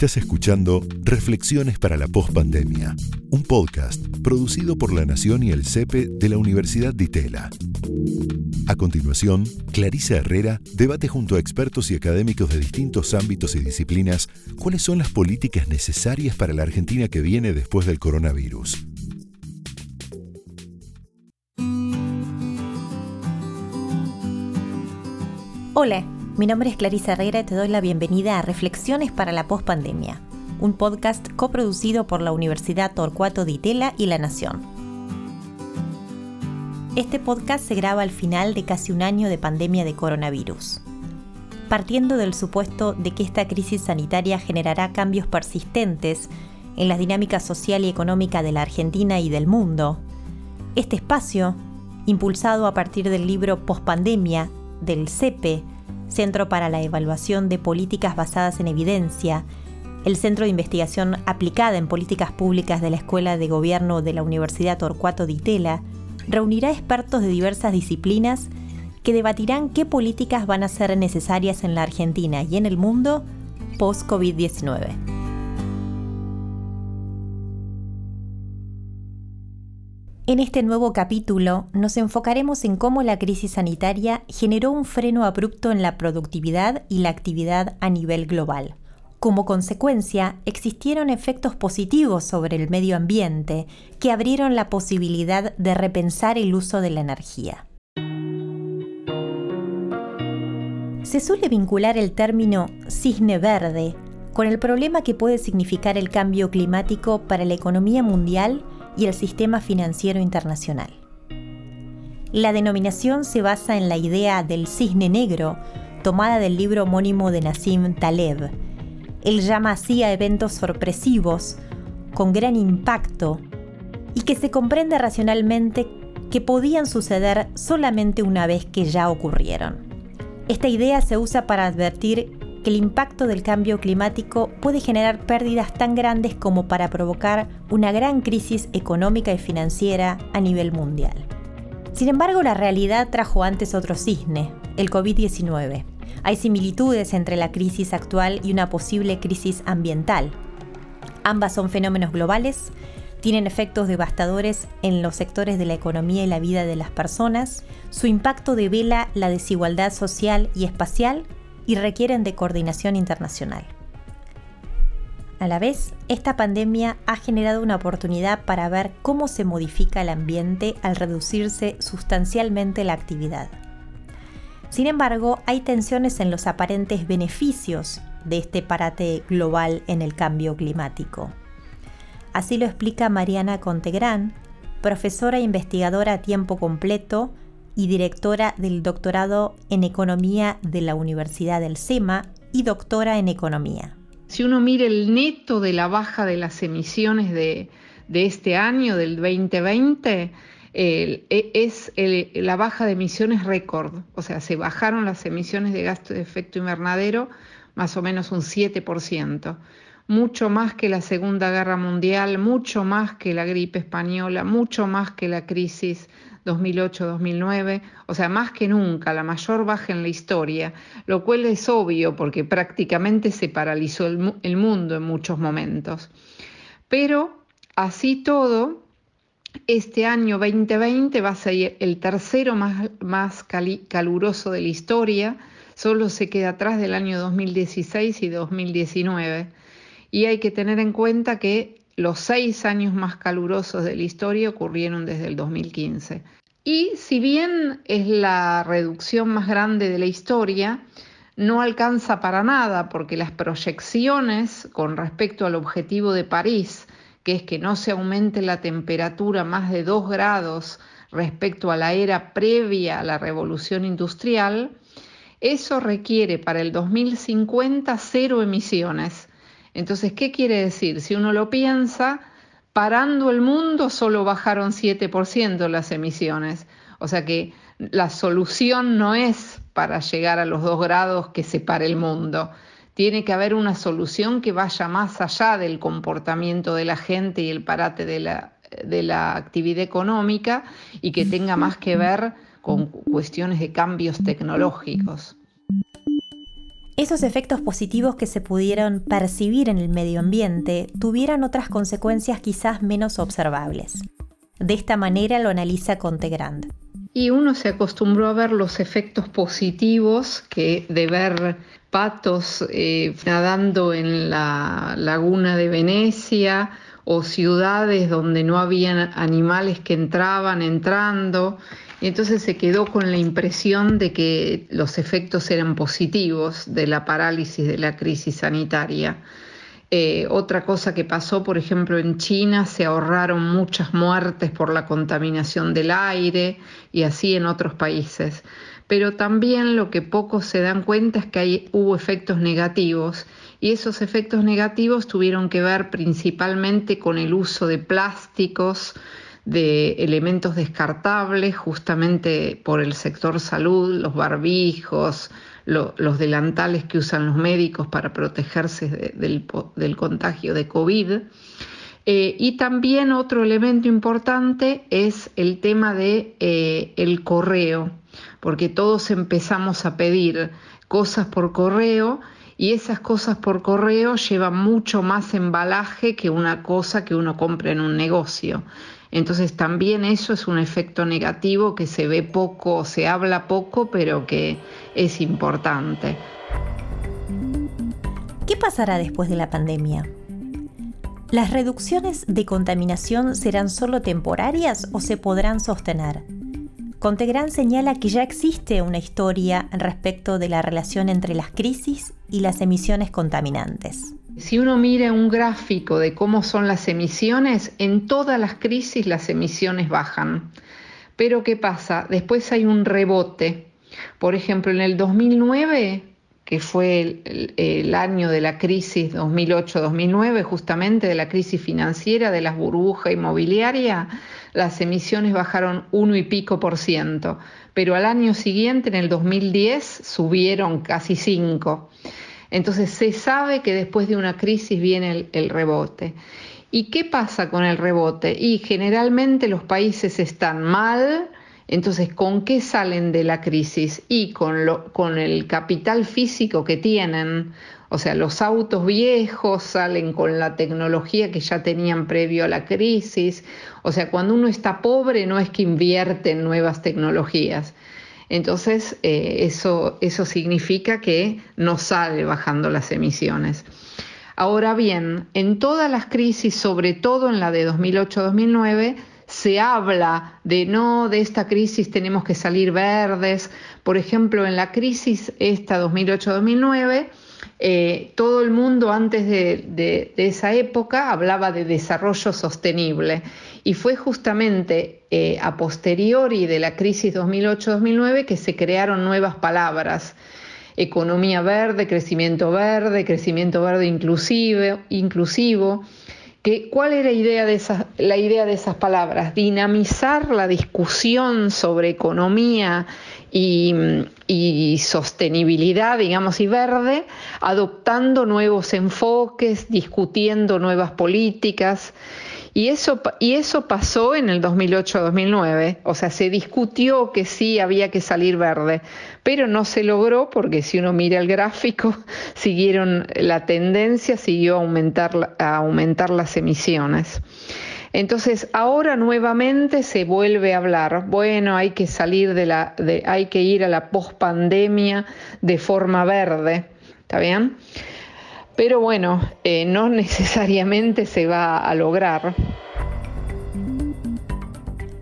Estás escuchando Reflexiones para la Postpandemia, un podcast producido por La Nación y el CEPE de la Universidad de Itela. A continuación, Clarisa Herrera debate junto a expertos y académicos de distintos ámbitos y disciplinas cuáles son las políticas necesarias para la Argentina que viene después del coronavirus. Hola. Mi nombre es Clarisa Herrera y te doy la bienvenida a Reflexiones para la Postpandemia, un podcast coproducido por la Universidad Torcuato de Itela y La Nación. Este podcast se graba al final de casi un año de pandemia de coronavirus. Partiendo del supuesto de que esta crisis sanitaria generará cambios persistentes en la dinámica social y económica de la Argentina y del mundo, este espacio, impulsado a partir del libro Postpandemia del CEPE, Centro para la Evaluación de Políticas Basadas en Evidencia, el Centro de Investigación Aplicada en Políticas Públicas de la Escuela de Gobierno de la Universidad Torcuato de Itela, reunirá expertos de diversas disciplinas que debatirán qué políticas van a ser necesarias en la Argentina y en el mundo post-COVID-19. En este nuevo capítulo nos enfocaremos en cómo la crisis sanitaria generó un freno abrupto en la productividad y la actividad a nivel global. Como consecuencia, existieron efectos positivos sobre el medio ambiente que abrieron la posibilidad de repensar el uso de la energía. Se suele vincular el término cisne verde con el problema que puede significar el cambio climático para la economía mundial y el sistema financiero internacional. La denominación se basa en la idea del cisne negro, tomada del libro homónimo de Nassim Taleb. Él llama así a eventos sorpresivos, con gran impacto, y que se comprende racionalmente que podían suceder solamente una vez que ya ocurrieron. Esta idea se usa para advertir que el impacto del cambio climático puede generar pérdidas tan grandes como para provocar una gran crisis económica y financiera a nivel mundial. Sin embargo, la realidad trajo antes otro cisne, el COVID-19. Hay similitudes entre la crisis actual y una posible crisis ambiental. Ambas son fenómenos globales, tienen efectos devastadores en los sectores de la economía y la vida de las personas, su impacto devela la desigualdad social y espacial y requieren de coordinación internacional. A la vez, esta pandemia ha generado una oportunidad para ver cómo se modifica el ambiente al reducirse sustancialmente la actividad. Sin embargo, hay tensiones en los aparentes beneficios de este parate global en el cambio climático. Así lo explica Mariana Contegrán, profesora e investigadora a tiempo completo y directora del doctorado en Economía de la Universidad del SEMA y doctora en Economía. Si uno mira el neto de la baja de las emisiones de, este año, del 2020, e, es la baja de emisiones récord, o sea, se bajaron las emisiones de gasto de efecto invernadero más o menos un 7%, mucho más que la Segunda Guerra Mundial, mucho más que la gripe española, mucho más que la crisis 2008-2009, o sea, más que nunca, la mayor baja en la historia, lo cual es obvio porque prácticamente se paralizó el, mundo en muchos momentos. Pero así todo, este año 2020 va a ser el tercero más, más caluroso de la historia, solo se queda atrás del año 2016 y 2019. Y hay que tener en cuenta que los seis años más calurosos de la historia ocurrieron desde el 2015. Y si bien es la reducción más grande de la historia, no alcanza para nada porque las proyecciones con respecto al objetivo de París, que es que no se aumente la temperatura más de 2 grados respecto a la era previa a la revolución industrial, eso requiere para el 2050 cero emisiones entonces, ¿qué quiere decir? Si uno lo piensa, parando el mundo solo bajaron 7% las emisiones. O sea que la solución no es para llegar a los dos grados que separe el mundo. Tiene que haber una solución que vaya más allá del comportamiento de la gente y el parate de la, de la actividad económica y que tenga más que ver con cuestiones de cambios tecnológicos. Esos efectos positivos que se pudieron percibir en el medio ambiente tuvieran otras consecuencias quizás menos observables. De esta manera lo analiza Contegrand. Y uno se acostumbró a ver los efectos positivos que de ver patos eh, nadando en la laguna de Venecia o ciudades donde no había animales que entraban entrando. Y entonces se quedó con la impresión de que los efectos eran positivos de la parálisis de la crisis sanitaria. Eh, otra cosa que pasó, por ejemplo, en China se ahorraron muchas muertes por la contaminación del aire y así en otros países. Pero también lo que pocos se dan cuenta es que hubo efectos negativos y esos efectos negativos tuvieron que ver principalmente con el uso de plásticos, de elementos descartables, justamente por el sector salud, los barbijos, los delantales que usan los médicos para protegerse del, contagio de COVID. Eh, y también otro elemento importante es el tema de eh, el correo, porque todos empezamos a pedir cosas por correo y esas cosas por correo llevan mucho más embalaje que una cosa que uno compra en un negocio. Entonces también eso es un efecto negativo que se ve poco, se habla poco, pero que es importante. ¿Qué pasará después de la pandemia? ¿Las reducciones de contaminación serán solo temporarias o se podrán sostener? Contegrán señala que ya existe una historia respecto de la relación entre las crisis y las emisiones contaminantes. Si uno mira un gráfico de cómo son las emisiones, en todas las crisis las emisiones bajan. Pero ¿qué pasa? Después hay un rebote. Por ejemplo, en el 2009, que fue el, año de la crisis 2008-2009, justamente de la crisis financiera, de la burbuja inmobiliaria, las emisiones bajaron uno y pico por ciento. Pero al año siguiente, en el 2010, subieron casi cinco. Entonces se sabe que después de una crisis viene el, rebote. ¿Y qué pasa con el rebote? Y generalmente los países están mal, entonces ¿con qué salen de la crisis? Y con, lo, con el capital físico que tienen, o sea, los autos viejos salen con la tecnología que ya tenían previo a la crisis, o sea, cuando uno está pobre no es que invierte en nuevas tecnologías, entonces, eh, eso, eso significa que no sale bajando las emisiones. Ahora bien, en todas las crisis, sobre todo en la de 2008-2009, se habla de no, de esta crisis tenemos que salir verdes. Por ejemplo, en la crisis esta 2008-2009, eh, todo el mundo antes de, esa época hablaba de desarrollo sostenible y fue justamente eh, a posteriori de la crisis 2008-2009 que se crearon nuevas palabras. Economía verde, crecimiento verde, crecimiento verde inclusive, inclusivo. ¿Cuál era la idea de esas palabras? Dinamizar la discusión sobre economía y, sostenibilidad, digamos, y verde, adoptando nuevos enfoques, discutiendo nuevas políticas. Y eso, y eso pasó en el 2008-2009, o sea, se discutió que sí había que salir verde, pero no se logró porque si uno mira el gráfico, siguieron la tendencia, siguió a aumentar, a aumentar las emisiones. Entonces, ahora nuevamente se vuelve a hablar, bueno, hay que salir de la, hay que ir a la pospandemia de forma verde, ¿está bien? Pero bueno, eh, no necesariamente se va a lograr.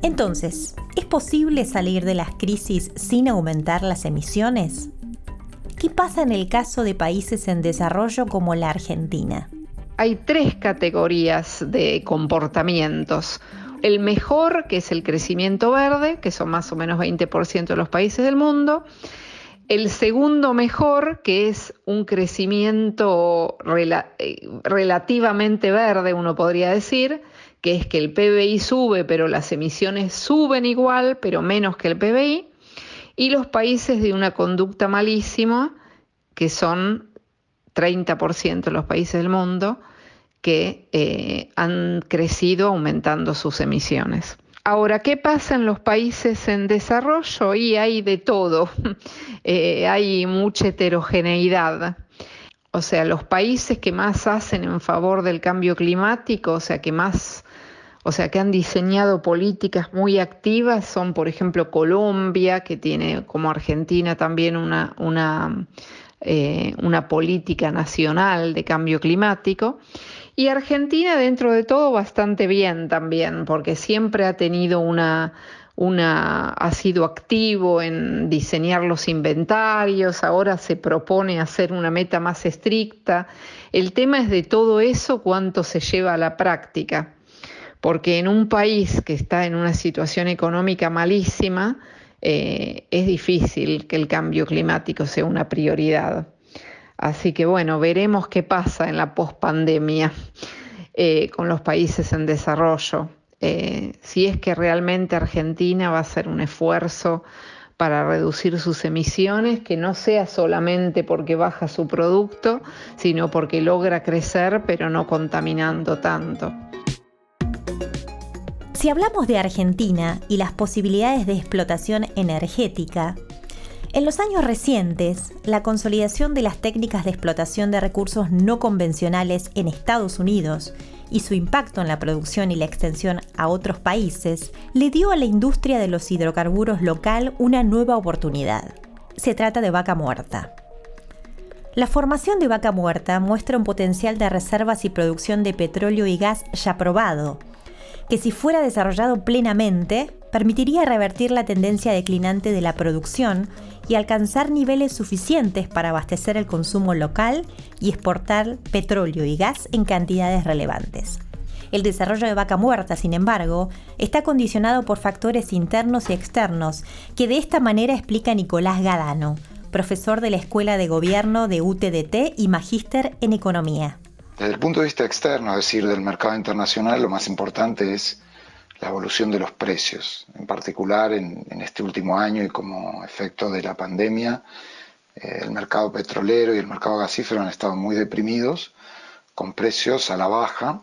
Entonces, ¿es posible salir de las crisis sin aumentar las emisiones? ¿Qué pasa en el caso de países en desarrollo como la Argentina? hay tres categorías de comportamientos. El mejor, que es el crecimiento verde, que son más o menos 20% de los países del mundo. El segundo mejor, que es un crecimiento eh, relativamente verde, uno podría decir, que es que el PBI sube, pero las emisiones suben igual, pero menos que el PBI. Y los países de una conducta malísima, que son 30% de los países del mundo que eh, han crecido aumentando sus emisiones. Ahora, ¿qué pasa en los países en desarrollo? Y hay de todo, eh, hay mucha heterogeneidad. O sea, los países que más hacen en favor del cambio climático, o sea, que más, o sea, que han diseñado políticas muy activas son, por ejemplo, Colombia, que tiene como Argentina también una, una, eh, una política nacional de cambio climático. Y Argentina, dentro de todo, bastante bien también, porque siempre ha tenido una, una, ha sido activo en diseñar los inventarios, ahora se propone hacer una meta más estricta. El tema es de todo eso cuánto se lleva a la práctica, porque en un país que está en una situación económica malísima, eh, es difícil que el cambio climático sea una prioridad. Así que bueno, veremos qué pasa en la pospandemia eh, con los países en desarrollo. Eh, si es que realmente Argentina va a hacer un esfuerzo para reducir sus emisiones, que no sea solamente porque baja su producto, sino porque logra crecer, pero no contaminando tanto. Si hablamos de Argentina y las posibilidades de explotación energética, en los años recientes, la consolidación de las técnicas de explotación de recursos no convencionales en Estados Unidos y su impacto en la producción y la extensión a otros países le dio a la industria de los hidrocarburos local una nueva oportunidad. Se trata de vaca muerta. La formación de vaca muerta muestra un potencial de reservas y producción de petróleo y gas ya probado, que si fuera desarrollado plenamente, permitiría revertir la tendencia declinante de la producción y alcanzar niveles suficientes para abastecer el consumo local y exportar petróleo y gas en cantidades relevantes. El desarrollo de vaca muerta, sin embargo, está condicionado por factores internos y externos, que de esta manera explica Nicolás Gadano, profesor de la Escuela de Gobierno de UTDT y magíster en Economía. Desde el punto de vista externo, es decir, del mercado internacional, lo más importante es la evolución de los precios, en particular en, este último año y como efecto de la pandemia, eh, el mercado petrolero y el mercado gasífero han estado muy deprimidos, con precios a la baja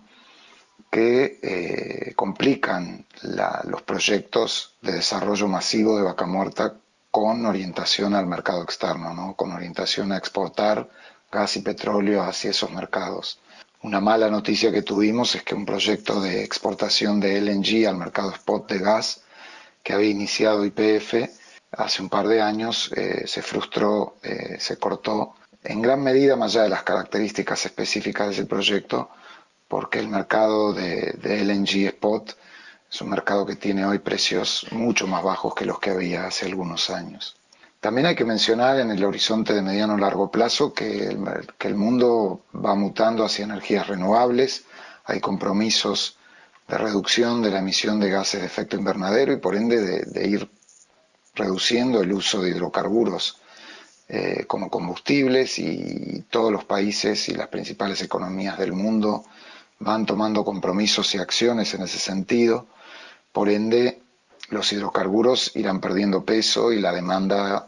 que eh, complican los proyectos de desarrollo masivo de vaca muerta con orientación al mercado externo, con orientación a exportar gas y petróleo hacia esos mercados. Una mala noticia que tuvimos es que un proyecto de exportación de LNG al mercado spot de gas que había iniciado IPF hace un par de años eh, se frustró, eh, se cortó en gran medida más allá de las características específicas de ese proyecto, porque el mercado de, de LNG spot es un mercado que tiene hoy precios mucho más bajos que los que había hace algunos años. También hay que mencionar en el horizonte de mediano largo plazo que el, mundo va mutando hacia energías renovables, hay compromisos de reducción de la emisión de gases de efecto invernadero y por ende de, ir reduciendo el uso de hidrocarburos eh, como combustibles y todos los países y las principales economías del mundo van tomando compromisos y acciones en ese sentido. Por ende, los hidrocarburos irán perdiendo peso y la demanda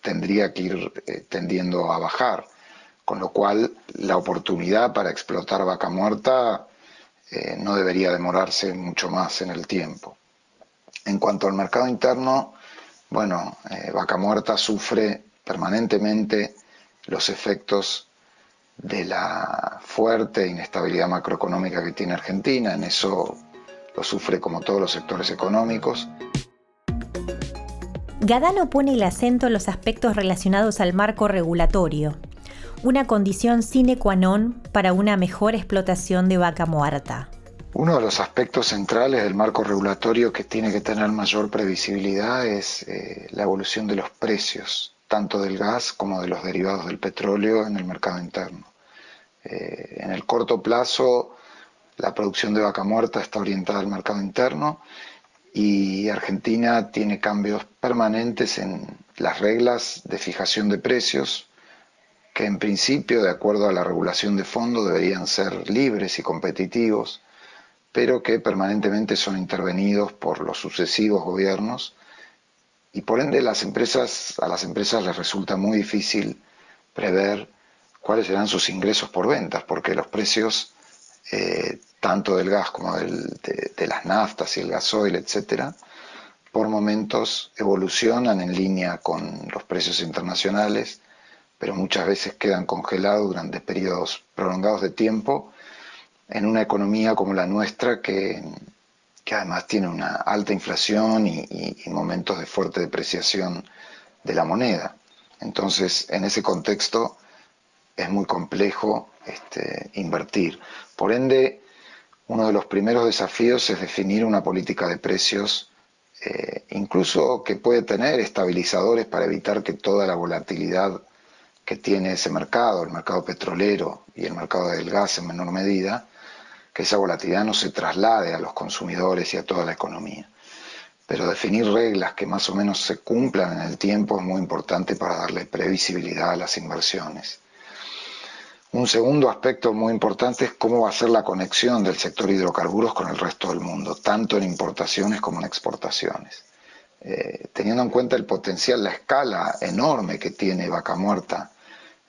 tendría que ir eh, tendiendo a bajar, con lo cual la oportunidad para explotar vaca muerta eh, no debería demorarse mucho más en el tiempo. En cuanto al mercado interno, bueno, eh, vaca muerta sufre permanentemente los efectos de la fuerte inestabilidad macroeconómica que tiene Argentina, en eso lo sufre como todos los sectores económicos. Gadano pone el acento en los aspectos relacionados al marco regulatorio, una condición sine qua non para una mejor explotación de vaca muerta. Uno de los aspectos centrales del marco regulatorio que tiene que tener mayor previsibilidad es eh, la evolución de los precios, tanto del gas como de los derivados del petróleo en el mercado interno. Eh, en el corto plazo, la producción de vaca muerta está orientada al mercado interno y Argentina tiene cambios permanentes en las reglas de fijación de precios, que en principio, de acuerdo a la regulación de fondo, deberían ser libres y competitivos, pero que permanentemente son intervenidos por los sucesivos gobiernos. Y por ende las empresas, a las empresas les resulta muy difícil prever cuáles serán sus ingresos por ventas, porque los precios eh, tanto del gas como de, de, las naftas y el gasoil, etcétera, por momentos evolucionan en línea con los precios internacionales, pero muchas veces quedan congelados durante periodos prolongados de tiempo en una economía como la nuestra que, además tiene una alta inflación y, momentos de fuerte depreciación de la moneda. Entonces, en ese contexto es muy complejo este, invertir. Por ende, uno de los primeros desafíos es definir una política de precios, eh, incluso que puede tener estabilizadores para evitar que toda la volatilidad que tiene ese mercado, el mercado petrolero y el mercado del gas en menor medida, que esa volatilidad no se traslade a los consumidores y a toda la economía. Pero definir reglas que más o menos se cumplan en el tiempo es muy importante para darle previsibilidad a las inversiones. Un segundo aspecto muy importante es cómo va a ser la conexión del sector hidrocarburos con el resto del mundo, tanto en importaciones como en exportaciones. Eh, teniendo en cuenta el potencial, la escala enorme que tiene Vaca Muerta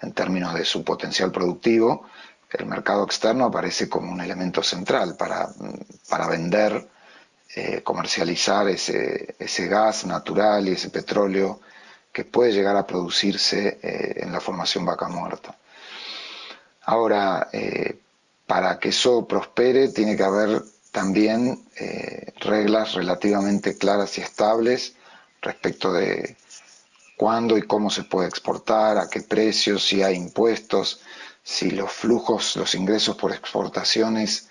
en términos de su potencial productivo, el mercado externo aparece como un elemento central para, vender, eh, comercializar ese, ese, gas natural y ese petróleo que puede llegar a producirse eh, en la formación vaca muerta. Ahora, eh, para que eso prospere tiene que haber también reglas relativamente claras y estables respecto de cuándo y cómo se puede exportar, a qué precios, si hay impuestos, si los flujos, los ingresos por exportaciones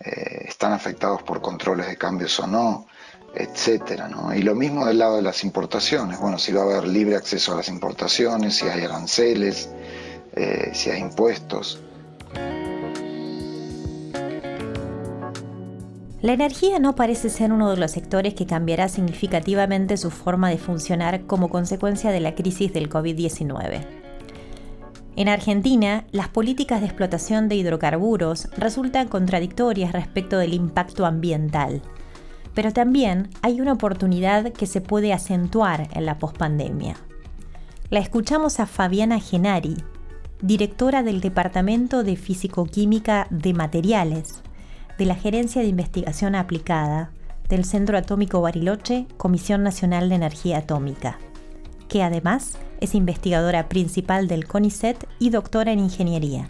eh, están afectados por controles de cambios o no, etcétera. ¿no? Y lo mismo del lado de las importaciones. Bueno, si va a haber libre acceso a las importaciones, si hay aranceles, eh, si impuestos. La energía no parece ser uno de los sectores que cambiará significativamente su forma de funcionar como consecuencia de la crisis del COVID-19. En Argentina, las políticas de explotación de hidrocarburos resultan contradictorias respecto del impacto ambiental, pero también hay una oportunidad que se puede acentuar en la pospandemia. La escuchamos a Fabiana Genari, directora del Departamento de Físico-Química de Materiales, de la Gerencia de Investigación Aplicada, del Centro Atómico Bariloche, Comisión Nacional de Energía Atómica, que además es investigadora principal del CONICET y doctora en ingeniería.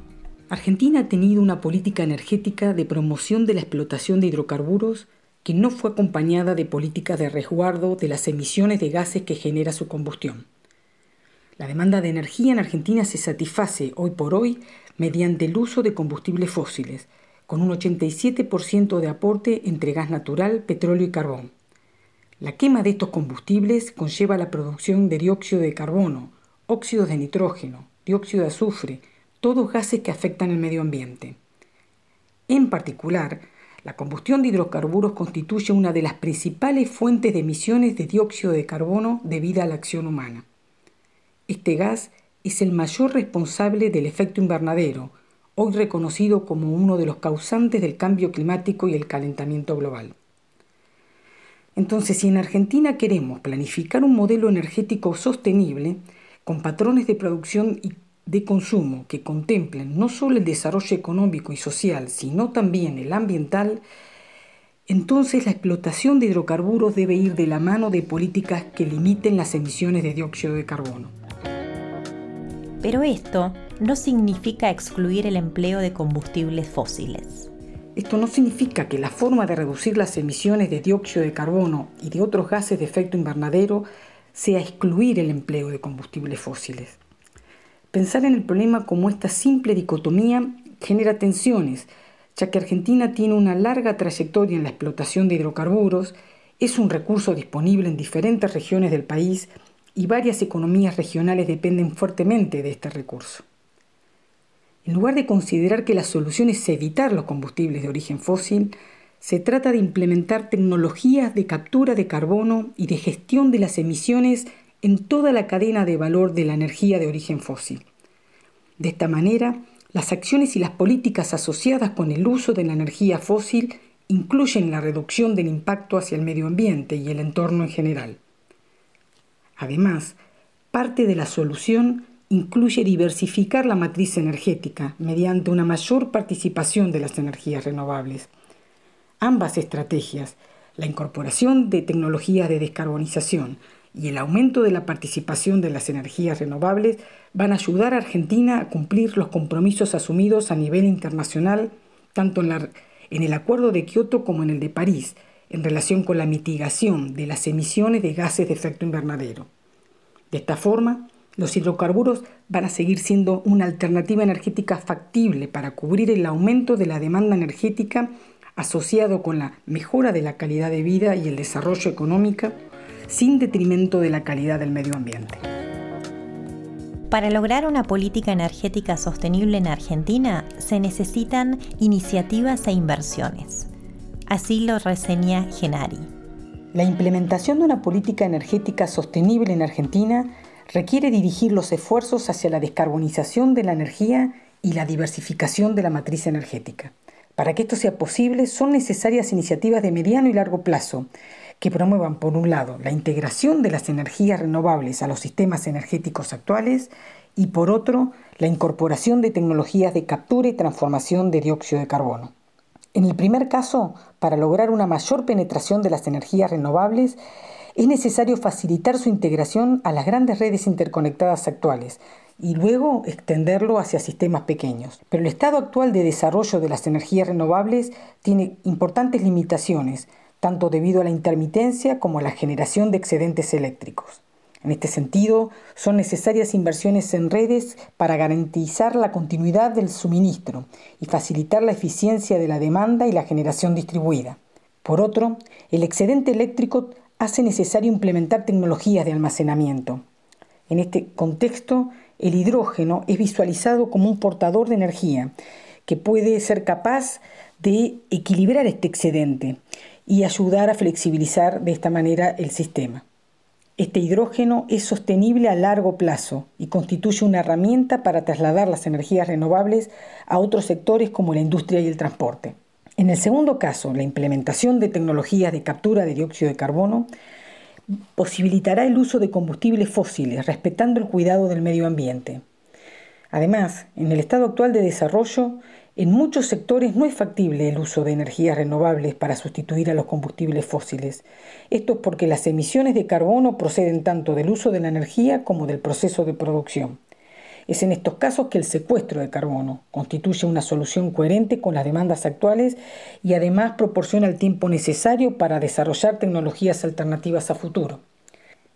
Argentina ha tenido una política energética de promoción de la explotación de hidrocarburos que no fue acompañada de políticas de resguardo de las emisiones de gases que genera su combustión. La demanda de energía en Argentina se satisface hoy por hoy mediante el uso de combustibles fósiles, con un 87% de aporte entre gas natural, petróleo y carbón. La quema de estos combustibles conlleva la producción de dióxido de carbono, óxidos de nitrógeno, dióxido de azufre, todos gases que afectan el medio ambiente. En particular, la combustión de hidrocarburos constituye una de las principales fuentes de emisiones de dióxido de carbono debido a la acción humana. Este gas es el mayor responsable del efecto invernadero, hoy reconocido como uno de los causantes del cambio climático y el calentamiento global. Entonces, si en Argentina queremos planificar un modelo energético sostenible, con patrones de producción y de consumo que contemplen no solo el desarrollo económico y social, sino también el ambiental, entonces la explotación de hidrocarburos debe ir de la mano de políticas que limiten las emisiones de dióxido de carbono. Pero esto no significa excluir el empleo de combustibles fósiles. Esto no significa que la forma de reducir las emisiones de dióxido de carbono y de otros gases de efecto invernadero sea excluir el empleo de combustibles fósiles. Pensar en el problema como esta simple dicotomía genera tensiones, ya que Argentina tiene una larga trayectoria en la explotación de hidrocarburos, es un recurso disponible en diferentes regiones del país y varias economías regionales dependen fuertemente de este recurso. En lugar de considerar que la solución es evitar los combustibles de origen fósil, se trata de implementar tecnologías de captura de carbono y de gestión de las emisiones en toda la cadena de valor de la energía de origen fósil. De esta manera, las acciones y las políticas asociadas con el uso de la energía fósil incluyen la reducción del impacto hacia el medio ambiente y el entorno en general. Además, parte de la solución incluye diversificar la matriz energética mediante una mayor participación de las energías renovables. Ambas estrategias, la incorporación de tecnologías de descarbonización y el aumento de la participación de las energías renovables, van a ayudar a Argentina a cumplir los compromisos asumidos a nivel internacional, tanto en, en el Acuerdo de Kioto como en el de París, en relación con la mitigación de las emisiones de gases de efecto invernadero. De esta forma, los hidrocarburos van a seguir siendo una alternativa energética factible para cubrir el aumento de la demanda energética asociado con la mejora de la calidad de vida y el desarrollo económico sin detrimento de la calidad del medio ambiente. Para lograr una política energética sostenible en Argentina se necesitan iniciativas e inversiones. Así lo reseña Genari. La implementación de una política energética sostenible en Argentina requiere dirigir los esfuerzos hacia la descarbonización de la energía y la diversificación de la matriz energética. Para que esto sea posible son necesarias iniciativas de mediano y largo plazo que promuevan, por un lado, la integración de las energías renovables a los sistemas energéticos actuales y, por otro, la incorporación de tecnologías de captura y transformación de dióxido de carbono. En el primer caso, para lograr una mayor penetración de las energías renovables, es necesario facilitar su integración a las grandes redes interconectadas actuales y luego extenderlo hacia sistemas pequeños. Pero el estado actual de desarrollo de las energías renovables tiene importantes limitaciones, tanto debido a la intermitencia como a la generación de excedentes eléctricos. En este sentido, son necesarias inversiones en redes para garantizar la continuidad del suministro y facilitar la eficiencia de la demanda y la generación distribuida. Por otro, el excedente eléctrico hace necesario implementar tecnologías de almacenamiento. En este contexto, el hidrógeno es visualizado como un portador de energía que puede ser capaz de equilibrar este excedente y ayudar a flexibilizar de esta manera el sistema. Este hidrógeno es sostenible a largo plazo y constituye una herramienta para trasladar las energías renovables a otros sectores como la industria y el transporte. En el segundo caso, la implementación de tecnologías de captura de dióxido de carbono posibilitará el uso de combustibles fósiles respetando el cuidado del medio ambiente. Además, en el estado actual de desarrollo, en muchos sectores no es factible el uso de energías renovables para sustituir a los combustibles fósiles. Esto es porque las emisiones de carbono proceden tanto del uso de la energía como del proceso de producción. Es en estos casos que el secuestro de carbono constituye una solución coherente con las demandas actuales y además proporciona el tiempo necesario para desarrollar tecnologías alternativas a futuro.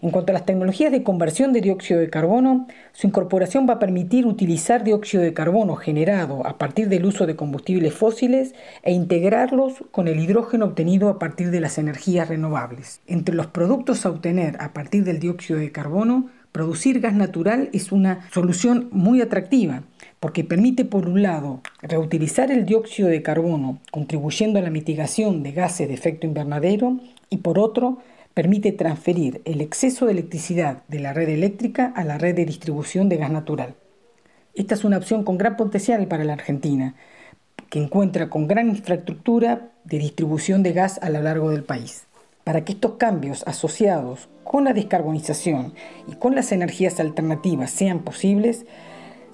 En cuanto a las tecnologías de conversión de dióxido de carbono, su incorporación va a permitir utilizar dióxido de carbono generado a partir del uso de combustibles fósiles e integrarlos con el hidrógeno obtenido a partir de las energías renovables. Entre los productos a obtener a partir del dióxido de carbono, producir gas natural es una solución muy atractiva porque permite, por un lado, reutilizar el dióxido de carbono, contribuyendo a la mitigación de gases de efecto invernadero, y por otro, permite transferir el exceso de electricidad de la red eléctrica a la red de distribución de gas natural. Esta es una opción con gran potencial para la Argentina, que encuentra con gran infraestructura de distribución de gas a lo largo del país. Para que estos cambios asociados con la descarbonización y con las energías alternativas sean posibles,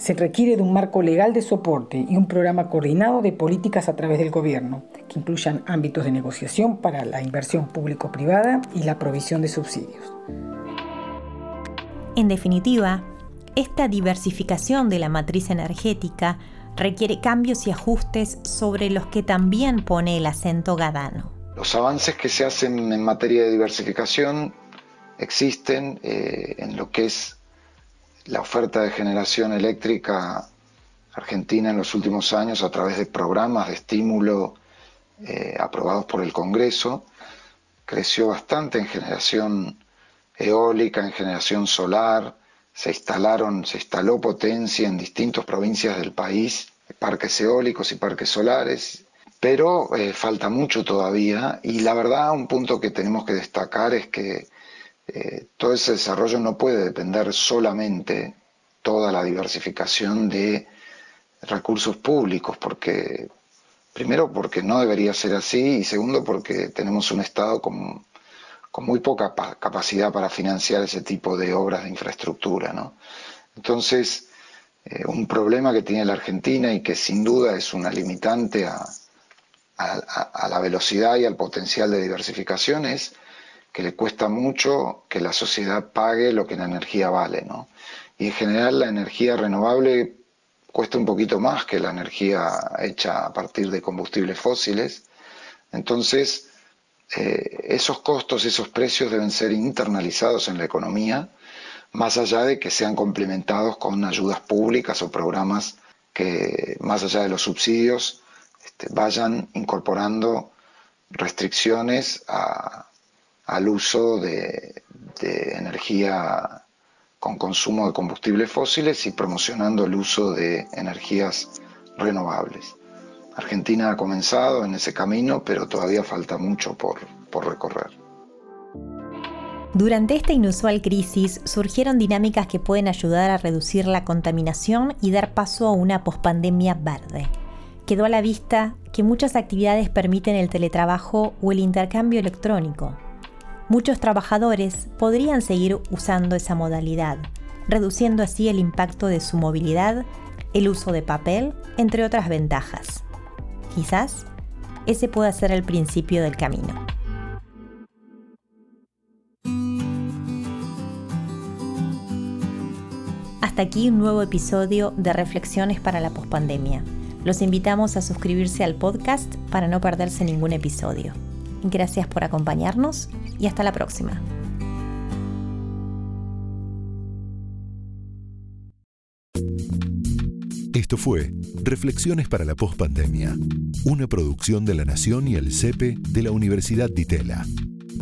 se requiere de un marco legal de soporte y un programa coordinado de políticas a través del gobierno, que incluyan ámbitos de negociación para la inversión público-privada y la provisión de subsidios. En definitiva, esta diversificación de la matriz energética requiere cambios y ajustes sobre los que también pone el acento Gadano. Los avances que se hacen en materia de diversificación existen eh, en lo que es la oferta de generación eléctrica argentina en los últimos años a través de programas de estímulo eh, aprobados por el Congreso creció bastante en generación eólica, en generación solar, se instalaron, se instaló potencia en distintas provincias del país, parques eólicos y parques solares, pero eh, falta mucho todavía. Y la verdad un punto que tenemos que destacar es que eh, todo ese desarrollo no puede depender solamente toda la diversificación de recursos públicos, porque primero porque no debería ser así y segundo porque tenemos un Estado con, muy poca capacidad para financiar ese tipo de obras de infraestructura. Entonces, eh, un problema que tiene la Argentina y que sin duda es una limitante a, la velocidad y al potencial de diversificación es que le cuesta mucho que la sociedad pague lo que la energía vale, ¿no? Y en general la energía renovable cuesta un poquito más que la energía hecha a partir de combustibles fósiles. Entonces, eh, esos costos, esos precios deben ser internalizados en la economía más allá de que sean complementados con ayudas públicas o programas que, más allá de los subsidios, este, vayan incorporando restricciones al uso de, energía con consumo de combustibles fósiles y promocionando el uso de energías renovables. Argentina ha comenzado en ese camino, pero todavía falta mucho por recorrer. Durante esta inusual crisis surgieron dinámicas que pueden ayudar a reducir la contaminación y dar paso a una pospandemia verde. Quedó a la vista que muchas actividades permiten el teletrabajo o el intercambio electrónico. Muchos trabajadores podrían seguir usando esa modalidad, reduciendo así el impacto de su movilidad, el uso de papel, entre otras ventajas. Quizás ese pueda ser el principio del camino. Hasta aquí un nuevo episodio de Reflexiones para la Pospandemia. Los invitamos a suscribirse al podcast para no perderse ningún episodio. Gracias por acompañarnos y hasta la próxima. Esto fue Reflexiones para la Pospandemia, una producción de La Nación y el CEPE de la Universidad de.